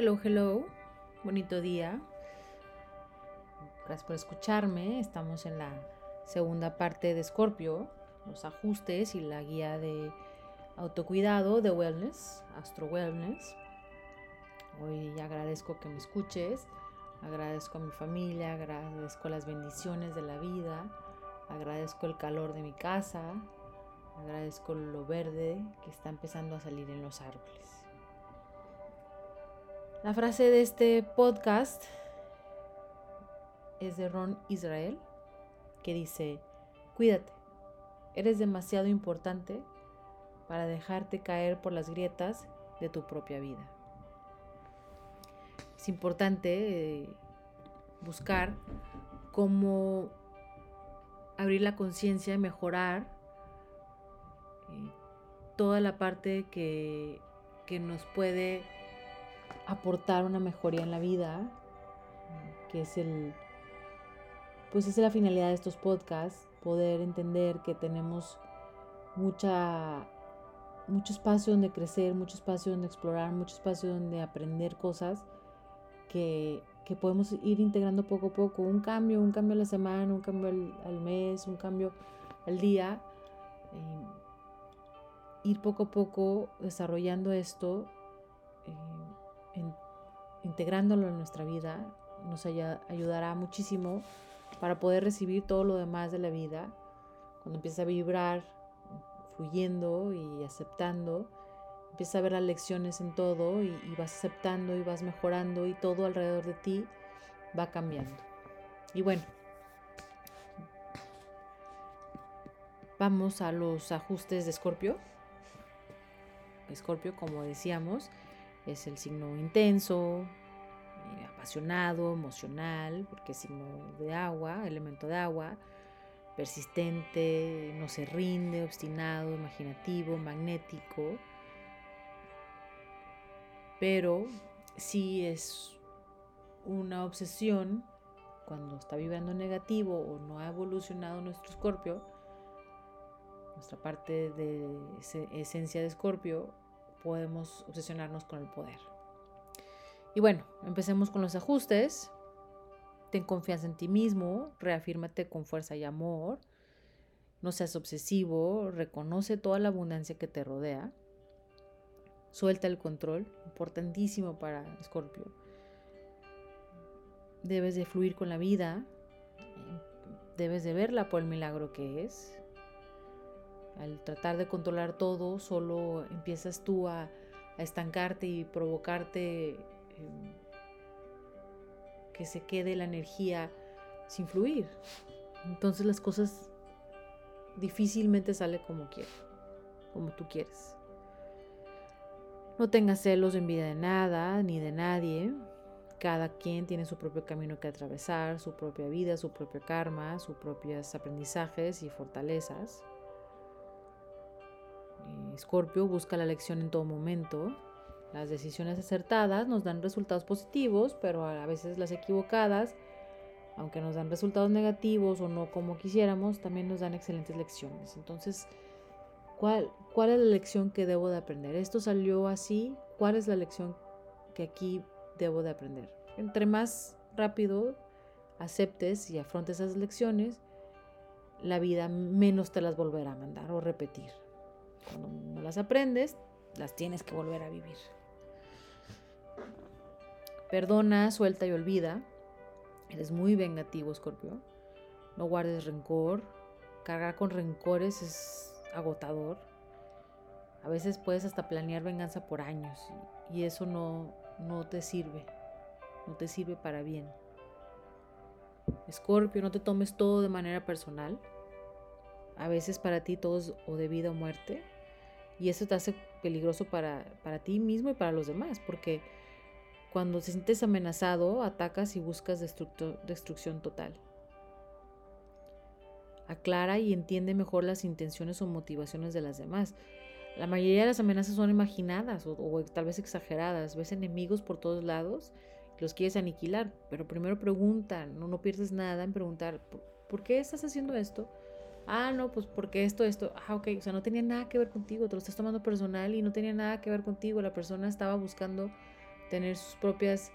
Hello, hello. Bonito día. Gracias por escucharme. Estamos en la segunda parte de Scorpio, los ajustes y la guía de autocuidado de wellness, astro wellness. Hoy agradezco que me escuches, agradezco a mi familia, agradezco las bendiciones de la vida, agradezco el calor de mi casa, agradezco lo verde que está empezando a salir en los árboles. La frase de este podcast es de Ron Israel, que dice, cuídate, eres demasiado importante para dejarte caer por las grietas de tu propia vida. Es importante eh, buscar cómo abrir la conciencia y mejorar eh, toda la parte que, que nos puede aportar una mejoría en la vida, que es el, pues es la finalidad de estos podcasts, poder entender que tenemos mucha, mucho espacio donde crecer, mucho espacio donde explorar, mucho espacio donde aprender cosas que, que podemos ir integrando poco a poco, un cambio, un cambio a la semana, un cambio al, mes, un cambio al día, eh, ir poco a poco desarrollando esto. Eh, integrándolo en nuestra vida, nos ayudará muchísimo para poder recibir todo lo demás de la vida. Cuando empieza a vibrar, fluyendo y aceptando, empieza a ver las lecciones en todo y, y vas aceptando y vas mejorando y todo alrededor de ti va cambiando. Y bueno, vamos a los ajustes de Escorpio. Escorpio, como decíamos, es el signo intenso, eh, apasionado, emocional, porque es signo de agua, elemento de agua, persistente, no se rinde, obstinado, imaginativo, magnético. Pero sí es una obsesión cuando está viviendo negativo o no ha evolucionado nuestro escorpio, nuestra parte de esencia de escorpio, podemos obsesionarnos con el poder. Y bueno, empecemos con los ajustes. Ten confianza en ti mismo, reafírmate con fuerza y amor. No seas obsesivo, reconoce toda la abundancia que te rodea. Suelta el control, importantísimo para Escorpio. Debes de fluir con la vida, debes de verla por el milagro que es. Al tratar de controlar todo, solo empiezas tú a, estancarte y provocarte em, que se quede la energía sin fluir. Entonces las cosas difícilmente salen como quieres, como tú quieres. No tengas celos en envidia de nada ni de nadie. Cada quien tiene su propio camino que atravesar, su propia vida, su propio karma, sus propios aprendizajes y fortalezas. Escorpio busca la lección en todo momento. Las decisiones acertadas nos dan resultados positivos, pero a veces las equivocadas, aunque nos dan resultados negativos o no como quisiéramos, también nos dan excelentes lecciones. Entonces, ¿cuál, cuál es la lección que debo de aprender? Esto salió así, ¿cuál es la lección que aquí debo de aprender? Entre más rápido aceptes y afrontes esas lecciones, la vida menos te las volverá a mandar o repetir. Cuando no las aprendes, las tienes que volver a vivir. Perdona, suelta y olvida. Eres muy vengativo, Scorpio. No guardes rencor. Cargar con rencores es agotador. A veces puedes hasta planear venganza por años y eso no, no te sirve. No te sirve para bien. Escorpio, no te tomes todo de manera personal. A veces para ti todo es o de vida o muerte. Y eso te hace peligroso para, para ti mismo y para los demás, porque cuando te sientes amenazado, atacas y buscas destrucción total. Aclara y entiende mejor las intenciones o motivaciones de las demás. La mayoría de las amenazas son imaginadas o, tal vez exageradas. Ves enemigos por todos lados los quieres aniquilar, pero primero pregunta, no, no pierdes nada en preguntar, ¿por qué estás haciendo esto? Ah, no, pues porque esto, esto, ah, ok, o sea, no tenía nada que ver contigo, te lo estás tomando personal y no tenía nada que ver contigo, la persona estaba buscando tener sus propias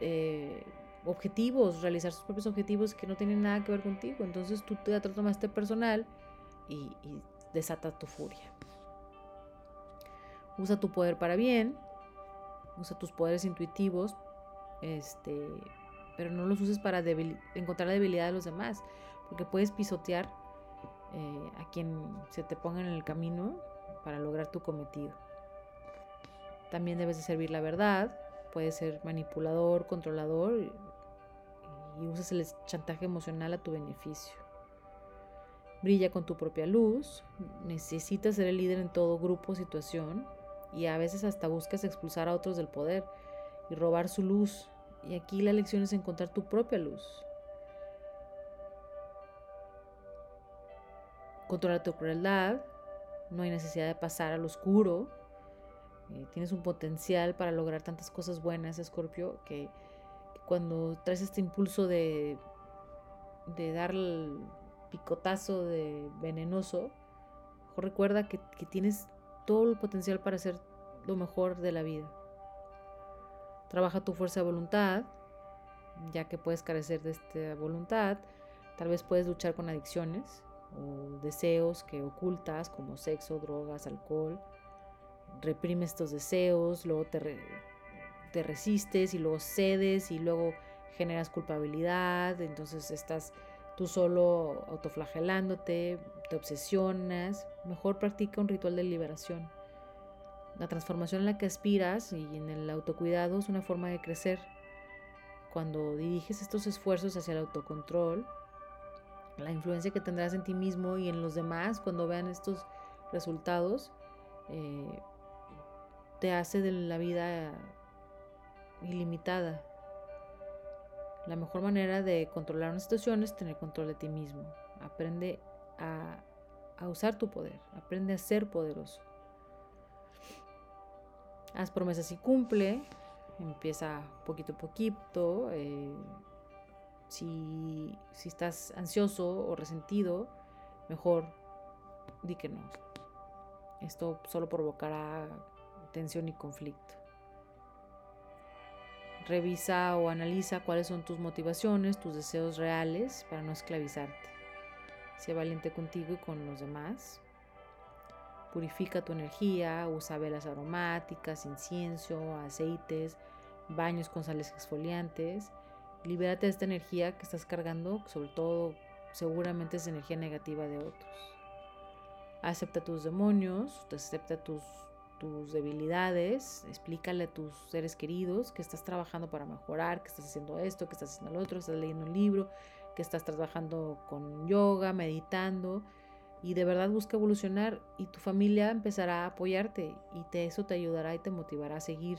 eh, objetivos, realizar sus propios objetivos que no tienen nada que ver contigo. Entonces tú te tomaste personal y, y desata tu furia. Usa tu poder para bien, usa tus poderes intuitivos, este, pero no los uses para encontrar la debilidad de los demás, porque puedes pisotear eh, a quien se te ponga en el camino para lograr tu cometido. También debes de servir la verdad, puedes ser manipulador, controlador y, usas el chantaje emocional a tu beneficio. Brilla con tu propia luz, necesitas ser el líder en todo grupo o situación y a veces hasta buscas expulsar a otros del poder y robar su luz. Y aquí la lección es encontrar tu propia luz. Controla tu crueldad, no hay necesidad de pasar al oscuro. Eh, tienes un potencial para lograr tantas cosas buenas, Escorpio, que, cuando traes este impulso de, dar el picotazo de venenoso, recuerda que, que tienes todo el potencial para hacer lo mejor de la vida. Trabaja tu fuerza de voluntad, ya que puedes carecer de esta voluntad. Tal vez puedes luchar con adicciones o deseos que ocultas, como sexo, drogas, alcohol. Reprime estos deseos, luego te, te resistes y luego cedes y luego generas culpabilidad. Entonces estás tú solo autoflagelándote, te obsesionas. Mejor practica un ritual de liberación. La transformación en la que aspiras y en el autocuidado es una forma de crecer. Cuando diriges estos esfuerzos hacia el autocontrol, la influencia que tendrás en ti mismo y en los demás cuando vean estos resultados, eh, te hace de la vida ilimitada. La mejor manera de controlar una situación es tener control de ti mismo. Aprende a, a usar tu poder, aprende a ser poderoso. Haz promesas y cumple. Empieza poquito a poquito. Eh, si, si estás ansioso o resentido, mejor di que no. Esto solo provocará tensión y conflicto. Revisa o analiza cuáles son tus motivaciones, tus deseos reales para no esclavizarte. Sé valiente contigo y con los demás. Purifica tu energía, usa velas aromáticas, incienso, aceites, baños con sales exfoliantes. Libérate de esta energía que estás cargando, sobre todo seguramente es energía negativa de otros. Acepta tus demonios, acepta tus, tus debilidades, explícale a tus seres queridos que estás trabajando para mejorar, que estás haciendo esto, que estás haciendo lo otro, estás leyendo un libro, que estás trabajando con yoga, meditando y de verdad busca evolucionar y tu familia empezará a apoyarte y te, eso te ayudará y te motivará a seguir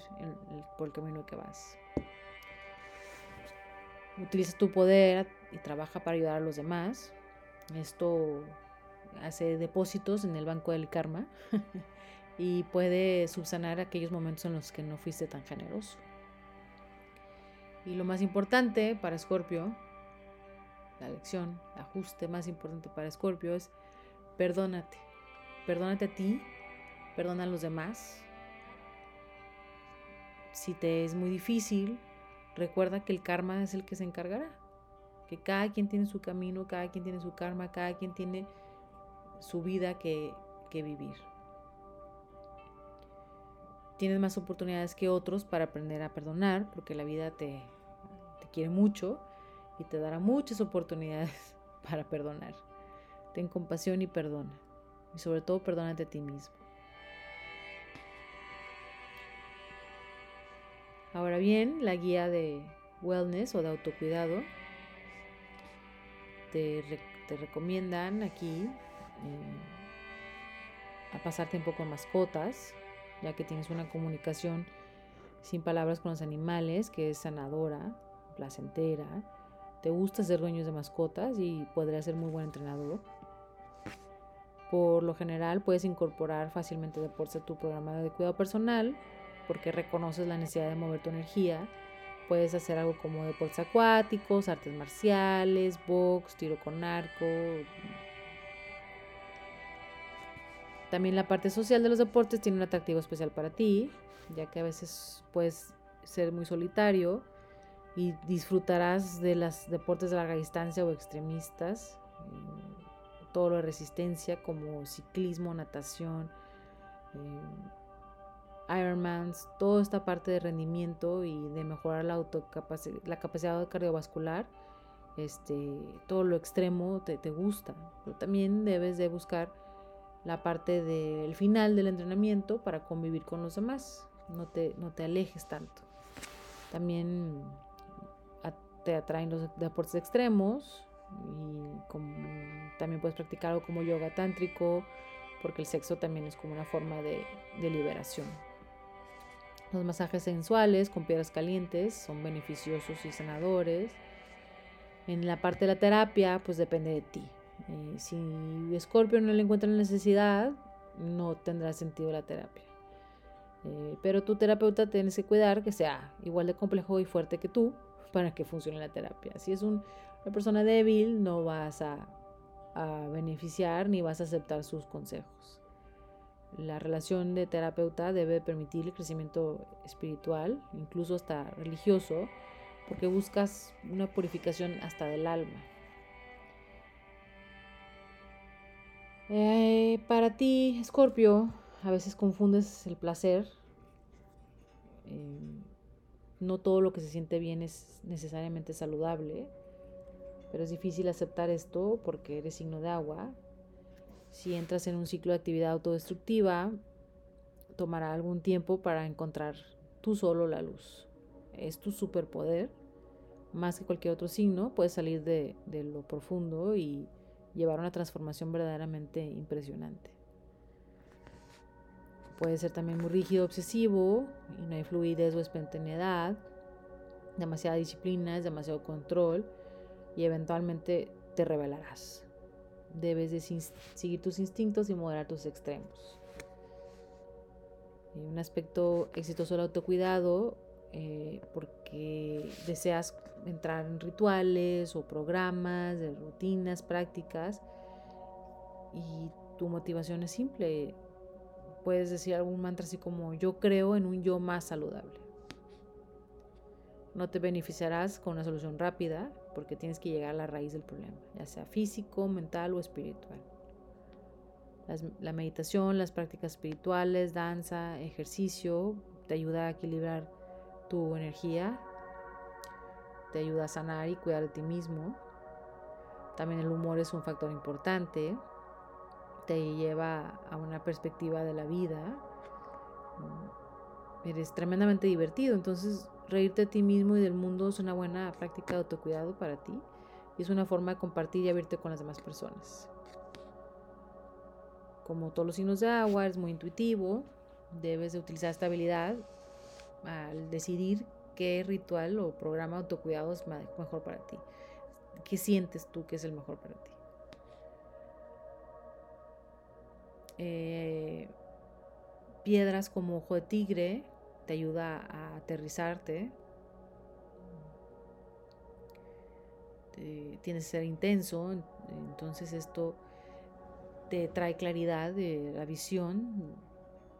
por el camino que vas. Utiliza tu poder y trabaja para ayudar a los demás. Esto hace depósitos en el banco del karma y puede subsanar aquellos momentos en los que no fuiste tan generoso. Y lo más importante para Scorpio, la lección, el ajuste más importante para Scorpio es Perdónate. Perdónate a ti, perdona a los demás. Si te es muy difícil, recuerda que el karma es el que se encargará. Que cada quien tiene su camino, cada quien tiene su karma, cada quien tiene su vida que, vivir. Tienes más oportunidades que otros para aprender a perdonar, porque la vida te, te quiere mucho y te dará muchas oportunidades para perdonar. Ten compasión y perdona. Y sobre todo perdónate a ti mismo. Ahora bien, la guía de wellness o de autocuidado te, recomiendan aquí eh, a pasar tiempo con mascotas, ya que tienes una comunicación sin palabras con los animales que es sanadora, placentera. Te gusta ser dueños de mascotas y podría ser muy buen entrenador. Por lo general puedes incorporar fácilmente deportes a tu programa de cuidado personal porque reconoces la necesidad de mover tu energía. Puedes hacer algo como deportes acuáticos, artes marciales, box, tiro con arco. También la parte social de los deportes tiene un atractivo especial para ti, ya que a veces puedes ser muy solitario y disfrutarás de los deportes de larga distancia o extremistas, eh, todo lo de resistencia como ciclismo, natación, eh, Ironmans, toda esta parte de rendimiento y de mejorar la, la capacidad cardiovascular, este, todo lo extremo te, te gusta, pero también debes de buscar la parte del final del entrenamiento para convivir con los demás, no te, no te alejes tanto. También te atraen los deportes extremos y como, también puedes practicar algo como yoga tántrico porque el sexo también es como una forma de, de liberación. Los masajes sensuales con piedras calientes son beneficiosos y sanadores. En la parte de la terapia, pues depende de ti. Eh, si Scorpio no le encuentra necesidad, no tendrá sentido la terapia. Eh, pero tu terapeuta tienes que cuidar que sea igual de complejo y fuerte que tú para que funcione la terapia. Si es una persona débil, no vas a beneficiar ni vas a aceptar sus consejos. La relación de terapeuta debe permitir el crecimiento espiritual, incluso hasta religioso, porque buscas una purificación hasta del alma. Eh, para ti, Escorpio, a veces confundes el placer. Eh, no todo lo que se siente bien es necesariamente saludable, pero es difícil aceptar esto porque eres signo de agua. Si entras en un ciclo de actividad autodestructiva, tomará algún tiempo para encontrar tú solo la luz. Es tu superpoder, más que cualquier otro signo, puedes salir de, de lo profundo y llevar una transformación verdaderamente impresionante. Puede ser también muy rígido, obsesivo, y no hay fluidez o espontaneidad, demasiada disciplina, es demasiado control, y eventualmente te revelarás. Debes de seguir tus instintos y moderar tus extremos. Un aspecto exitoso del autocuidado, eh, porque deseas entrar en rituales o programas, de rutinas, prácticas, y tu motivación es simple. Puedes decir algún mantra así como yo creo en un yo más saludable. No te beneficiarás con una solución rápida porque tienes que llegar a la raíz del problema, ya sea físico, mental o espiritual. la meditación, las prácticas espirituales, danza, ejercicio, te ayuda a equilibrar tu energía, te ayuda a sanar y cuidar de ti mismo. También el humor es un factor importante, te lleva a una perspectiva de la vida. Eres tremendamente divertido, entonces reírte de ti mismo y del mundo es una buena práctica de autocuidado para ti y es una forma de compartir y abrirte con las demás personas. Como todos los signos de agua, es muy intuitivo, debes de utilizar esta habilidad al decidir qué ritual o programa de autocuidado es mejor para ti. ¿Qué sientes tú que es el mejor para ti? Eh, piedras como ojo de tigre te ayuda a aterrizarte. tienes que ser intenso, entonces esto te trae claridad de la visión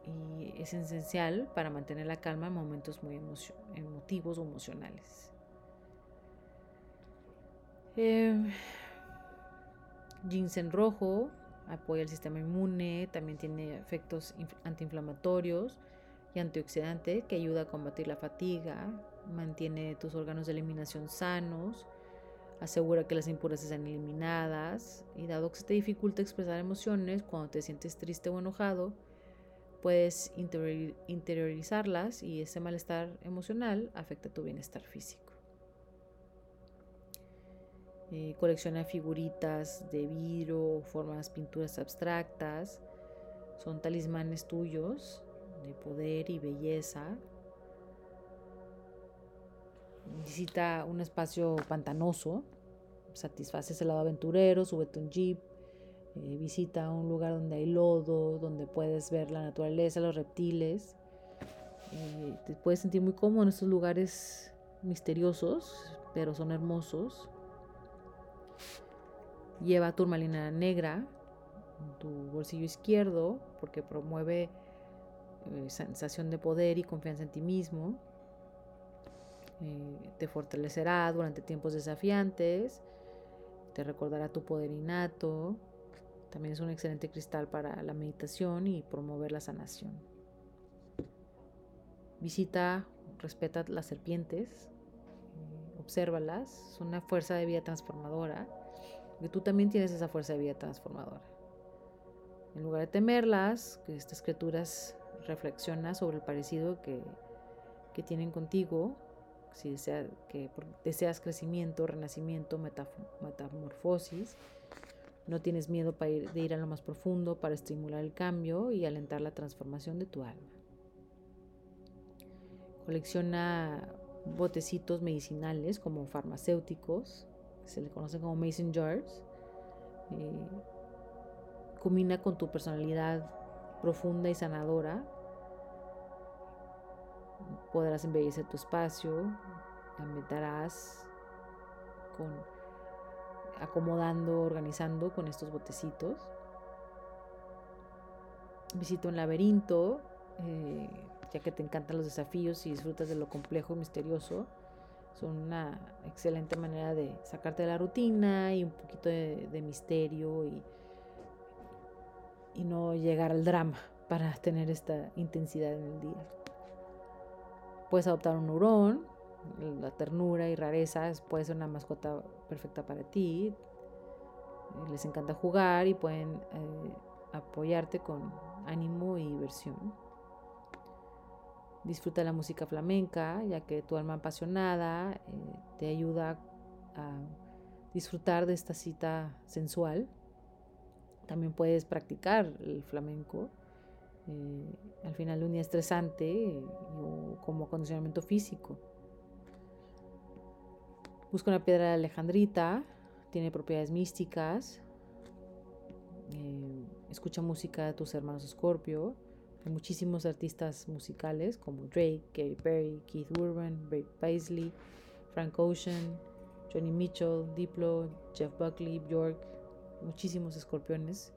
y es esencial para mantener la calma en momentos muy emotivos o emocionales. Eh, ginseng rojo apoya el sistema inmune, también tiene efectos antiinflamatorios y antioxidante que ayuda a combatir la fatiga, mantiene tus órganos de eliminación sanos, asegura que las impurezas sean eliminadas y dado que se te dificulta expresar emociones cuando te sientes triste o enojado, puedes interiorizarlas y ese malestar emocional afecta tu bienestar físico. Eh, colecciona figuritas de vidrio, formas, pinturas abstractas. Son talismanes tuyos de poder y belleza. Visita un espacio pantanoso, satisface ese lado aventurero, súbete un jeep, eh, visita un lugar donde hay lodo, donde puedes ver la naturaleza, los reptiles. Eh, te puedes sentir muy cómodo en estos lugares misteriosos, pero son hermosos. Lleva turmalina negra en tu bolsillo izquierdo porque promueve eh, sensación de poder y confianza en ti mismo. eh, te fortalecerá durante tiempos desafiantes, te recordará tu poder innato, también es un excelente cristal para la meditación y promover la sanación. Visita, respeta las serpientes, eh, obsérvalas, son una fuerza de vida transformadora, que tú también tienes esa fuerza de vida transformadora. En lugar de temerlas, que estas criaturas reflexiona sobre el parecido que, que tienen contigo, si desea, que deseas crecimiento, renacimiento, metamorfosis, no tienes miedo para ir, de ir a lo más profundo para estimular el cambio y alentar la transformación de tu alma. Colecciona botecitos medicinales como farmacéuticos, se le conocen como mason jars. Eh, combina con tu personalidad profunda y sanadora podrás embellecer tu espacio, ambientarás con acomodando, organizando con estos botecitos. Visita un laberinto, eh, ya que te encantan los desafíos y disfrutas de lo complejo y misterioso. Son una excelente manera de sacarte de la rutina y un poquito de, misterio y, y no llegar al drama para tener esta intensidad en el día. Puedes adoptar un hurón, la ternura y rareza puede ser una mascota perfecta para ti. Les encanta jugar y pueden eh, apoyarte con ánimo y diversión. Disfruta la música flamenca, ya que tu alma apasionada eh, te ayuda a disfrutar de esta cita sensual. También puedes practicar el flamenco eh, al final de un día estresante o como acondicionamiento físico. Busca una piedra de alejandrita, tiene propiedades místicas. Eh, escucha música de tus hermanos Scorpio. Hay muchísimos artistas musicales como Drake, Katy Perry, Keith Urban, Ray Paisley, Frank Ocean, Johnny Mitchell, Diplo, Jeff Buckley, Bjork, muchísimos escorpiones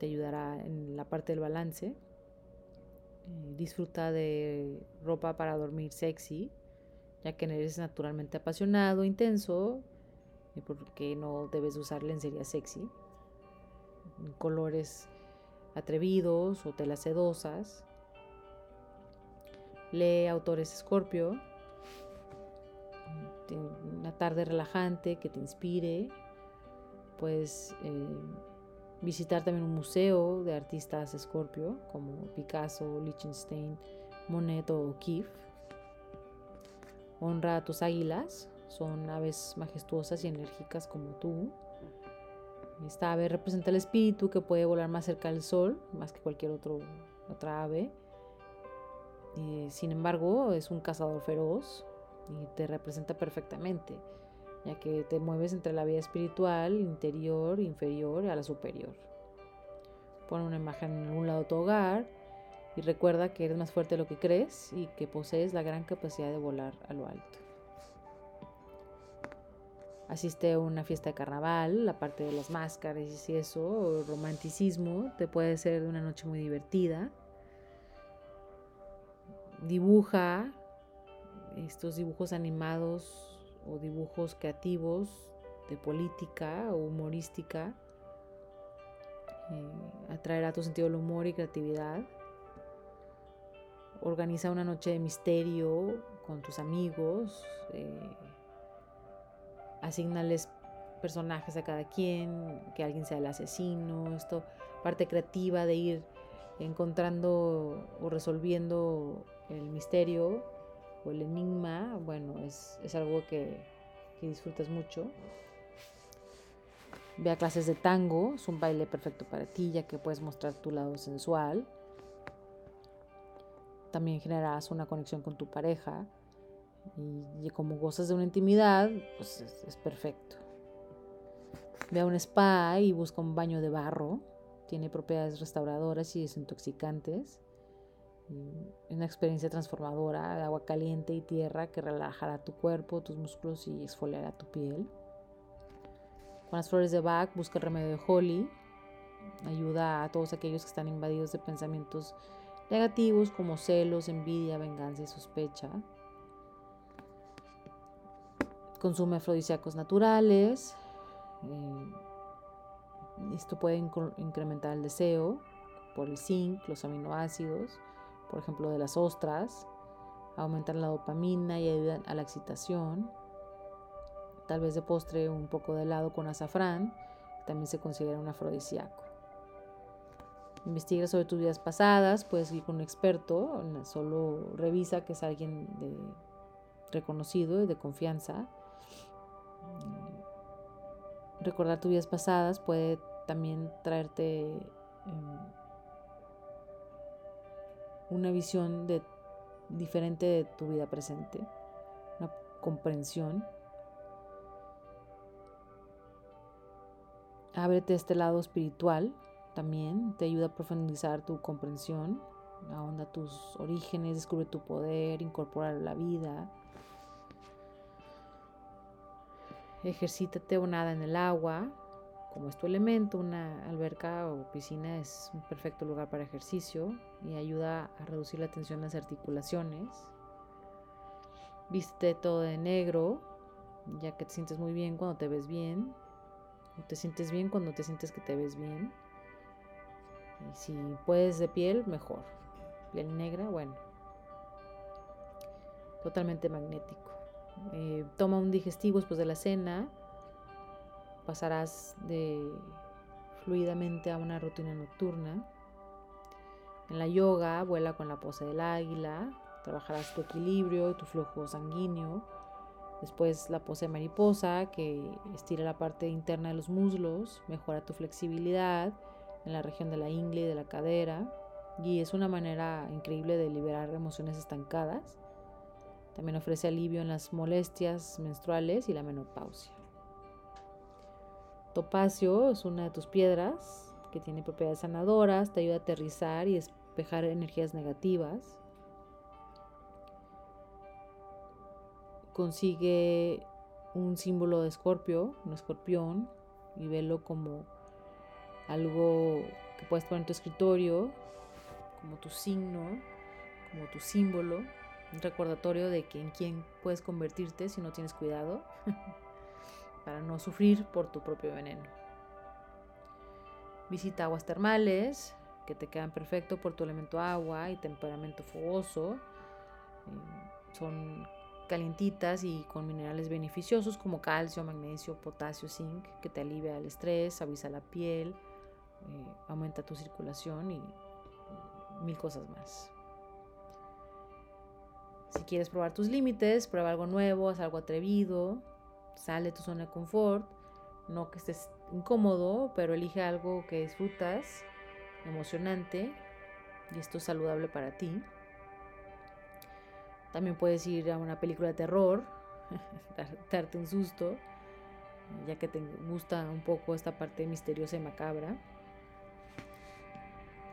te ayudará en la parte del balance. Eh, disfruta de ropa para dormir sexy, ya que eres naturalmente apasionado, intenso, y porque no debes usar lencería sexy. Colores atrevidos o telas sedosas. Lee autores Scorpio. Una tarde relajante que te inspire. Pues visitar también un museo de artistas Scorpio como Picasso, Liechtenstein, Monet o O'Keeffe. Honra a tus águilas, son aves majestuosas y enérgicas como tú. Esta ave representa el espíritu que puede volar más cerca del sol, más que cualquier otro, otra ave. sin embargo, es un cazador feroz y te representa perfectamente ya que te mueves entre la vida espiritual, interior, inferior y a la superior. Pon una imagen en algún lado de tu hogar y recuerda que eres más fuerte de lo que crees y que posees la gran capacidad de volar a lo alto. Asiste a una fiesta de carnaval, la parte de las máscaras y eso, romanticismo, te puede ser una noche muy divertida. Dibuja estos dibujos animados o dibujos creativos de política o humorística. Eh, atraerá tu sentido del humor y creatividad. Organiza una noche de misterio con tus amigos. Eh, asignales personajes a cada quien, que alguien sea el asesino, esto, parte creativa de ir encontrando o resolviendo el misterio o el enigma, bueno, es, algo que, que disfrutas mucho. Ve a clases de tango, es un baile perfecto para ti, ya que puedes mostrar tu lado sensual. También generarás una conexión con tu pareja y, como gozas de una intimidad, pues es, es, perfecto. Ve a un spa y busca un baño de barro. Tiene propiedades restauradoras y desintoxicantes. Mm, una experiencia transformadora de agua caliente y tierra que relajará tu cuerpo, tus músculos y exfoliará tu piel. Con las flores de Bach busca el remedio de Holly. Ayuda a todos aquellos que están invadidos de pensamientos negativos como celos, envidia, venganza y sospecha. consume afrodisíacos naturales. Eh, esto puede incrementar el deseo por el zinc, los aminoácidos, por ejemplo de las ostras, aumentar la dopamina y ayudan a la excitación. Tal vez de postre un poco de helado con azafrán, también se considera un afrodisíaco. Investiga sobre tus vidas pasadas, puedes ir con un experto, solo revisa que es alguien reconocido y de confianza. Recordar tus vidas pasadas puede también traerte em, una visión diferente de tu vida presente, una comprensión. Ábrete este lado espiritual también, te ayuda a profundizar tu comprensión, ahonda tus orígenes, descubre tu poder, incorporar la vida. Ejercítate o nada en el agua, como es tu elemento, una alberca o piscina es un perfecto lugar para ejercicio y ayuda a reducir la tensión en las articulaciones. Viste todo de negro, ya que te sientes muy bien cuando te ves bien, o te sientes bien cuando te sientes que te ves bien. Y si puedes de piel, mejor. Piel negra, bueno. Totalmente magnético. Eh, toma un digestivo después de la cena pasarás de fluidamente a una rutina nocturna. En la yoga, vuela con la pose del águila, trabajarás tu equilibrio tu flujo sanguíneo. Después la pose de mariposa, que estira la parte interna de los muslos, mejora tu flexibilidad en la región de la ingle y de la cadera. Y es una manera increíble de liberar emociones estancadas. También ofrece alivio en las molestias menstruales y la menopausia. Topacio es una de tus piedras que tiene propiedades sanadoras, te ayuda a aterrizar y despejar energías negativas. Consigue un símbolo de escorpio, un escorpión, y velo como algo que puedes poner en tu escritorio, como tu signo, como tu símbolo, un recordatorio de que en quién puedes convertirte si no tienes cuidado. para no sufrir por tu propio veneno. Visita aguas termales que te quedan perfecto por tu elemento agua y temperamento fogoso. Eh, son calientitas y con minerales beneficiosos como calcio, magnesio, potasio, zinc, que te alivia el estrés, suaviza la piel, eh, aumenta tu circulación y mil cosas más. Si quieres probar tus límites, prueba algo nuevo, haz algo atrevido, Sale de tu zona de confort, no que estés incómodo, pero elige algo que disfrutas, emocionante, y esto es saludable para ti. También puedes ir a una película de terror, darte un susto, ya que te gusta un poco esta parte misteriosa y macabra.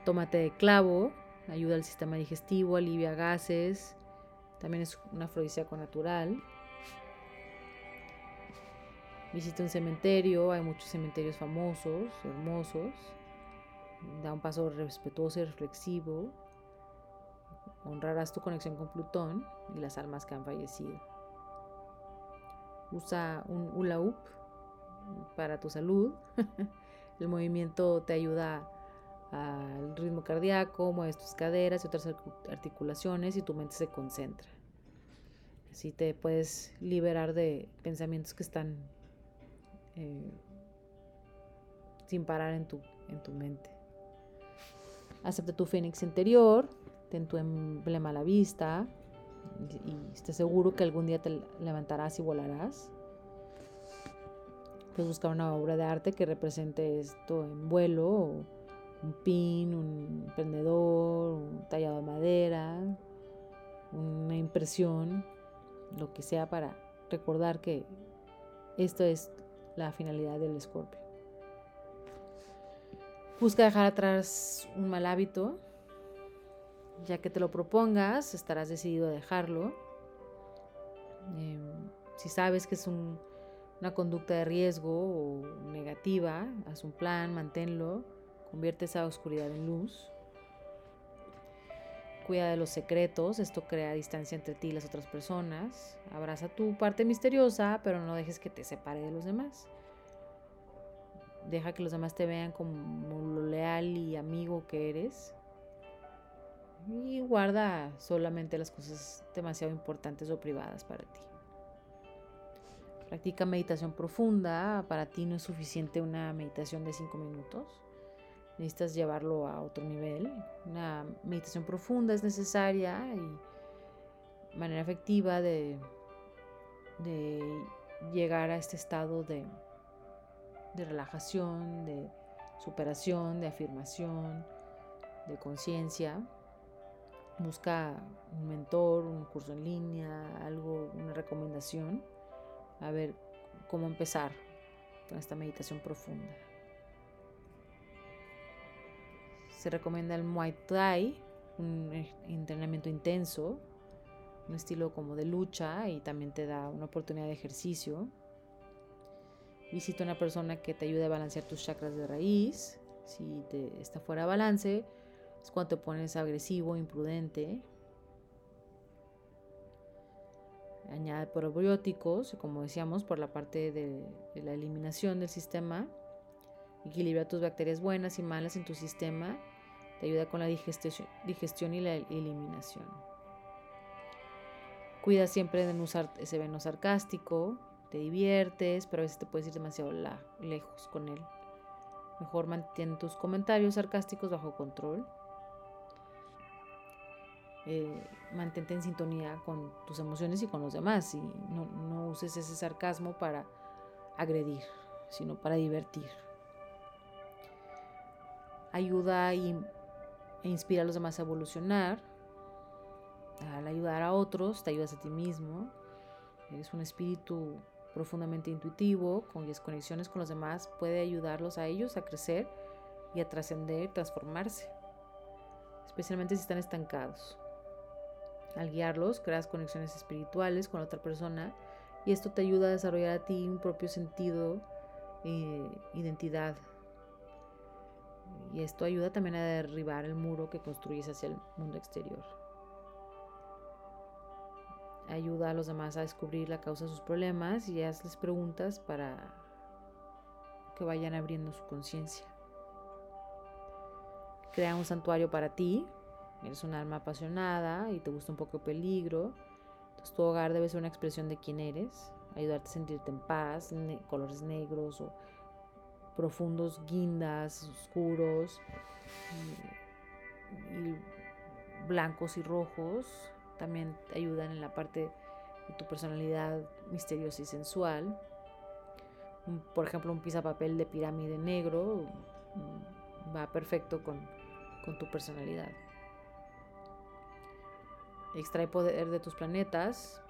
Tómate de clavo, ayuda al sistema digestivo, alivia gases, también es un afrodisíaco natural. Visita un cementerio, hay muchos cementerios famosos, hermosos. Da un paso respetuoso y reflexivo. Honrarás tu conexión con Plutón y las almas que han fallecido. Usa un hula hoop para tu salud. El movimiento te ayuda al ritmo cardíaco, mueves tus caderas y otras articulaciones y tu mente se concentra. Así te puedes liberar de pensamientos que están eh, sin parar en tu, en tu mente. Acepta tu fénix interior, ten tu emblema a la vista y, y esté seguro que algún día te levantarás y volarás. Puedes buscar una obra de arte que represente esto en vuelo, un pin, un emprendedor, un tallado de madera, una impresión, lo que sea para recordar que esto es la finalidad del escorpio. Busca dejar atrás un mal hábito. Ya que te lo propongas, estarás decidido a dejarlo. Em, si sabes que es una conducta de riesgo o negativa, haz un plan, manténlo, convierte esa oscuridad en luz. Cuida de los secretos, esto crea distancia entre ti y las otras personas. Abraza tu parte misteriosa, pero no dejes que te separe de los demás. Deja que los demás te vean como lo leal y amigo que eres. Y guarda solamente las cosas demasiado importantes o privadas para ti. Practica meditación profunda. Para ti no es suficiente una meditación de 5 minutos. Necesitas llevarlo a otro nivel. Una meditación profunda es necesaria y manera efectiva de, de llegar a este estado de, de relajación, de superación, de afirmación, de conciencia. Busca un mentor, un curso en línea, algo, una recomendación a ver cómo empezar con esta meditación profunda. Se recomienda el Muay Thai, un entrenamiento intenso, un estilo como de lucha y también te da una oportunidad de ejercicio. Visita una persona que te ayude a balancear tus chakras de raíz. Si te está fuera de balance, es cuando te pones agresivo, imprudente, añade probióticos, como decíamos, por la parte de, la eliminación del sistema. Equilibra tus bacterias buenas y malas en tu sistema. Te ayuda con la digestión, digestión y la eliminación. Cuida siempre de no usar ese veno sarcástico. Te diviertes, pero a veces te puedes ir demasiado lejos con él. Mejor mantén tus comentarios sarcásticos bajo control. Eh, mantente en sintonía con tus emociones y con los demás y no, uses ese sarcasmo para agredir, sino para divertir. Ayuda e inspira a los demás a evolucionar. Al ayudar a otros, te ayudas a ti mismo. Eres un espíritu profundamente intuitivo, con conexiones con los demás, puede ayudarlos a ellos a crecer y a trascender, transformarse, especialmente si están estancados. Al guiarlos, creas conexiones espirituales con otra persona y esto te ayuda a desarrollar a ti un propio sentido, e identidad. Y esto ayuda también a derribar el muro que construyes hacia el mundo exterior. Ayuda a los demás a descubrir la causa de sus problemas y hazles preguntas para que vayan abriendo su conciencia. Crea un santuario para ti, eres un alma apasionada y te gusta un poco el peligro, entonces tu hogar debe ser una expresión de quién eres, ayudarte a sentirte en paz, colores negros o profundos guindas, oscuros, y, blancos y rojos, también ayudan en la parte de tu personalidad misteriosa y sensual. Por ejemplo, un papel de pirámide negro mm, va perfecto con tu personalidad. Extrae poder de tus planetas,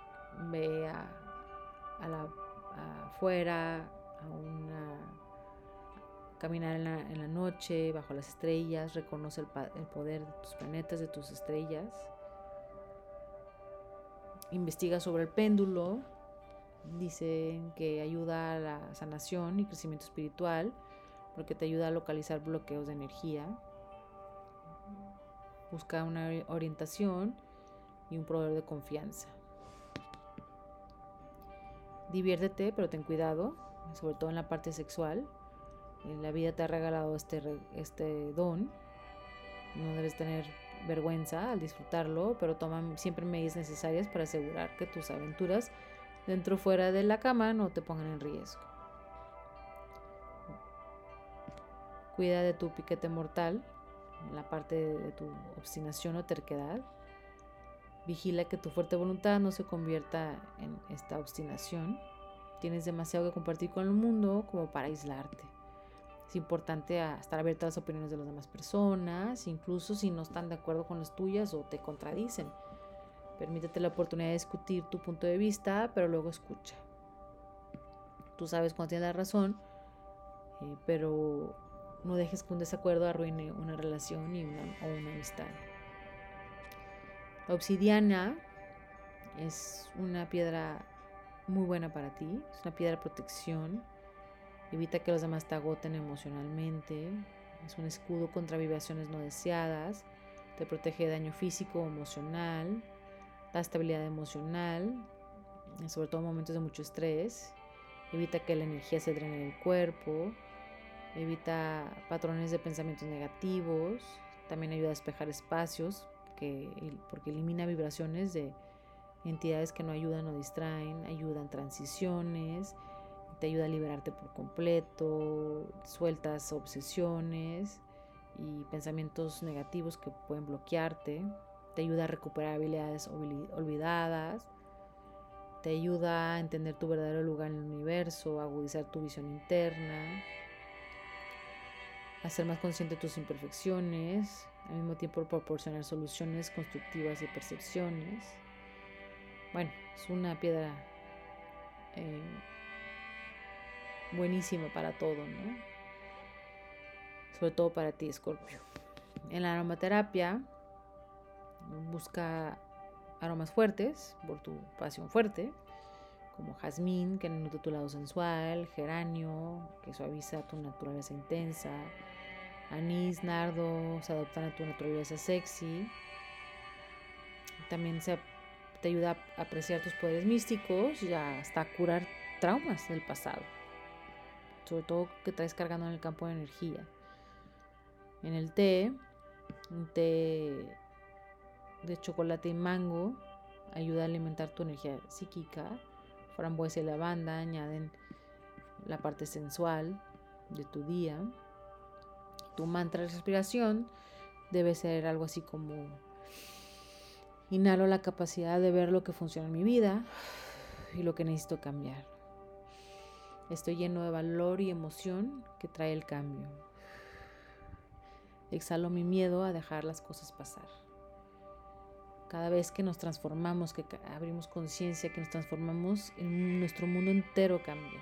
ve a, la, afuera, a una, caminar en la, noche, bajo las estrellas, reconoce el, el poder de tus planetas, de tus estrellas. Investiga sobre el péndulo, dicen que ayuda a la sanación y crecimiento espiritual porque te ayuda a localizar bloqueos de energía. Busca una orientación y un proveedor de confianza. Diviértete, pero ten cuidado, sobre todo en la parte sexual. La vida te ha regalado este, este don. No debes tener vergüenza al disfrutarlo, pero toma siempre medidas necesarias para asegurar que tus aventuras dentro o fuera de la cama no te pongan en riesgo. Cuida de tu piquete mortal, la parte de tu obstinación o terquedad. Vigila que tu fuerte voluntad no se convierta en esta obstinación. Tienes demasiado que compartir con el mundo como para aislarte. Es importante estar abierto a las opiniones de las demás personas, incluso si no están de acuerdo con las tuyas o te contradicen. Permítete la oportunidad de discutir tu punto de vista, pero luego escucha. Tú sabes cuándo tienes la razón, eh, pero no dejes que un desacuerdo arruine una relación y una, o una amistad. La obsidiana es una piedra muy buena para ti, es una piedra de protección, evita que los demás te agoten emocionalmente, es un escudo contra vibraciones no deseadas, te protege de daño físico o emocional, da estabilidad emocional, sobre todo en momentos de mucho estrés, evita que la energía se drene del cuerpo, evita patrones de pensamientos negativos, también ayuda a despejar espacios porque elimina vibraciones de entidades que no ayudan o distraen, ayudan transiciones, te ayuda a liberarte por completo, sueltas obsesiones y pensamientos negativos que pueden bloquearte, te ayuda a recuperar habilidades olvidadas, te ayuda a entender tu verdadero lugar en el universo, agudizar tu visión interna, a ser más consciente de tus imperfecciones, al mismo tiempo proporcionar soluciones constructivas y percepciones. Bueno, es una piedra eh, buenísima para todo, ¿no? Sobre todo para ti, Scorpio. En la aromaterapia, busca aromas fuertes por tu pasión fuerte, como jazmín, que nutre tu lado sensual, geranio, que suaviza tu naturaleza intensa, anís, nardo, se adaptan a tu naturaleza sexy. También te ayuda a apreciar tus poderes místicos y hasta curar traumas del pasado. Sobre todo que traes cargando en el campo de energía. En el té, un té de chocolate y mango ayuda a alimentar tu energía psíquica. Frambuesa y lavanda añaden la parte sensual de tu día. Tu mantra de respiración debe ser algo así como inhalo la capacidad de ver lo que funciona en mi vida y lo que necesito cambiar. Estoy lleno de valor y emoción que trae el cambio. Exhalo mi miedo a dejar las cosas pasar. Cada vez que nos transformamos, que abrimos conciencia, que nos transformamos, nuestro mundo entero cambia.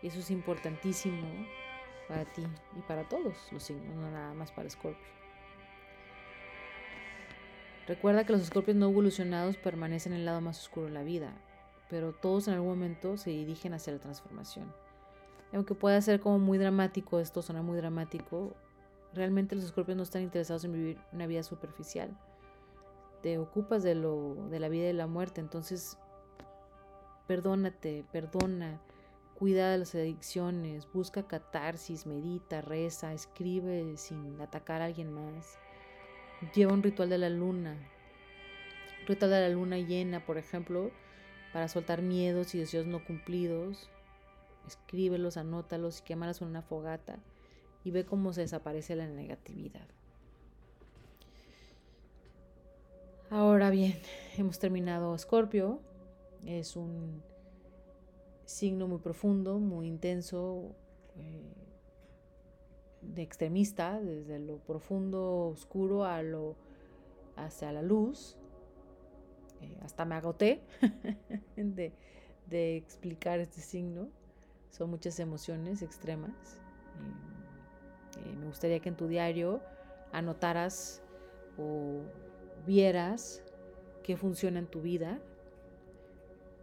Y eso es importantísimo para ti y para todos los signos, no nada más para Scorpio. Recuerda que los escorpios no evolucionados permanecen en el lado más oscuro de la vida, pero todos en algún momento se dirigen hacia la transformación. aunque pueda ser como muy dramático, esto suena muy dramático, realmente los escorpios no están interesados en vivir una vida superficial. Te ocupas de, lo, de la vida y la muerte, entonces perdónate, perdona, Cuida de las adicciones, busca catarsis, medita, reza, escribe sin atacar a alguien más. Lleva un ritual de la luna. Un ritual de la luna llena, por ejemplo, para soltar miedos y deseos no cumplidos. Escríbelos, anótalos y quémalos en una fogata y ve cómo se desaparece la negatividad. Ahora bien, hemos terminado Scorpio. Es un signo muy profundo, muy intenso, eh, de extremista, desde lo profundo, oscuro a lo hacia la luz. Eh, hasta me agoté de, de, explicar este signo. Son muchas emociones extremas. Eh, me gustaría que en tu diario anotaras o vieras qué funciona en tu vida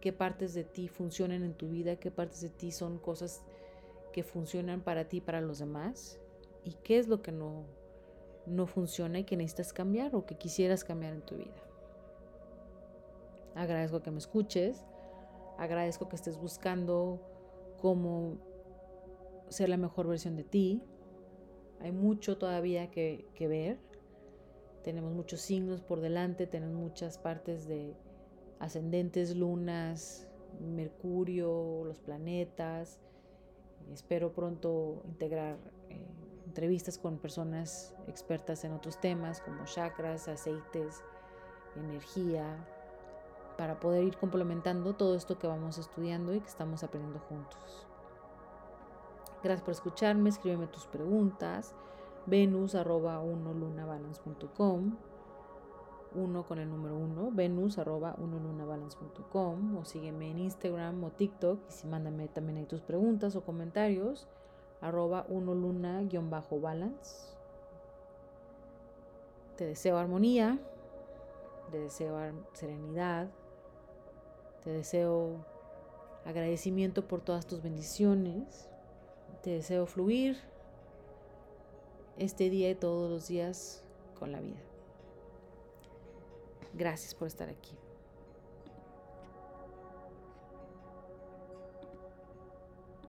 qué partes de ti funcionan en tu vida, qué partes de ti son cosas que funcionan para ti y para los demás, y qué es lo que no, no funciona y que necesitas cambiar o que quisieras cambiar en tu vida. Agradezco que me escuches, agradezco que estés buscando cómo ser la mejor versión de ti. Hay mucho todavía que, ver. Tenemos muchos signos por delante, tenemos muchas partes de, ascendentes, lunas, Mercurio, los planetas. Espero pronto integrar eh, entrevistas con personas expertas en otros temas como chakras, aceites, energía, para poder ir complementando todo esto que vamos estudiando y que estamos aprendiendo juntos. Gracias por escucharme, escríbeme tus preguntas, venus arroba lunabalancecom uno con el número uno, venus arroba unolunabalance.com o sígueme en Instagram o TikTok y si mándame también ahí tus preguntas o comentarios arroba unoluna-balance. Te deseo armonía, te deseo serenidad, te deseo agradecimiento por todas tus bendiciones. Te deseo fluir este día y todos los días con la vida. Gracias por estar aquí.